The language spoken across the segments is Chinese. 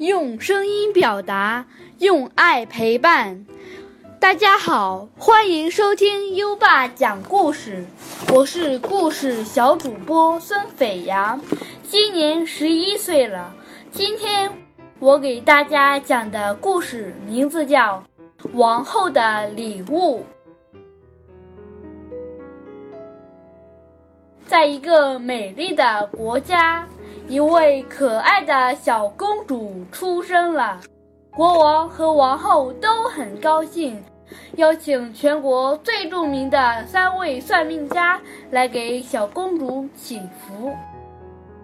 用声音表达，用爱陪伴。大家好，欢迎收听优爸讲故事，我是故事小主播孙斐阳，今年十一岁了。今天我给大家讲的故事名字叫《王后的礼物》。在一个美丽的国家，一位可爱的小公主出生了，国王和王后都很高兴。邀请全国最著名的三位算命家来给小公主祈福。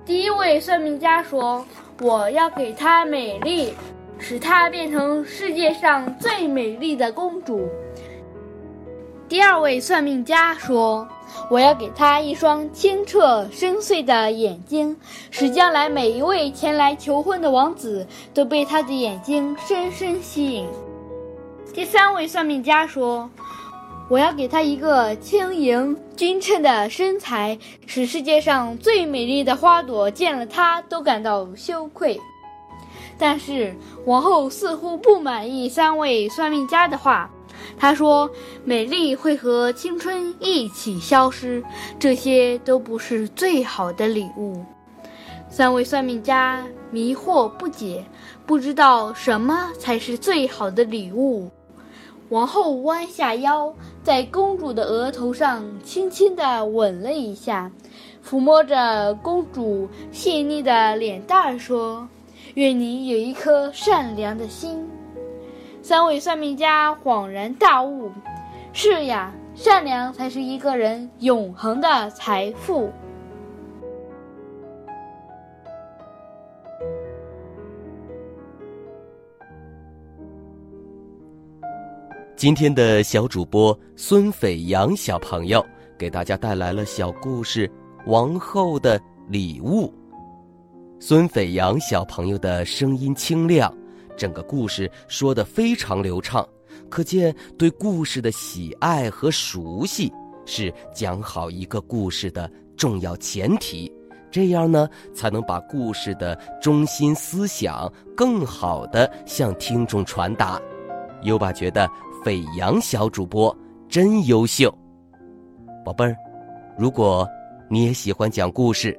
第一位算命家说：“我要给她美丽，使她变成世界上最美丽的公主。”第二位算命家说：“我要给他一双清澈深邃的眼睛，使将来每一位前来求婚的王子都被他的眼睛深深吸引。”第三位算命家说：“我要给他一个轻盈均称的身材，使世界上最美丽的花朵见了他都感到羞愧。”但是王后似乎不满意三位算命家的话，她说：“美丽会和青春一起消失，这些都不是最好的礼物。”三位算命家迷惑不解，不知道什么才是最好的礼物。王后弯下腰，在公主的额头上轻轻地吻了一下，抚摸着公主细腻的脸蛋儿说：“愿你有一颗善良的心。”三位算命家恍然大悟：“是呀，善良才是一个人永恒的财富。”今天的小主播孙斐阳小朋友给大家带来了小故事《王后的礼物》。孙斐阳小朋友的声音清亮，整个故事说得非常流畅，可见对故事的喜爱和熟悉是讲好一个故事的重要前提。这样呢，才能把故事的中心思想更好的向听众传达。优爸觉得。斐扬小主播真优秀，宝贝儿，如果你也喜欢讲故事，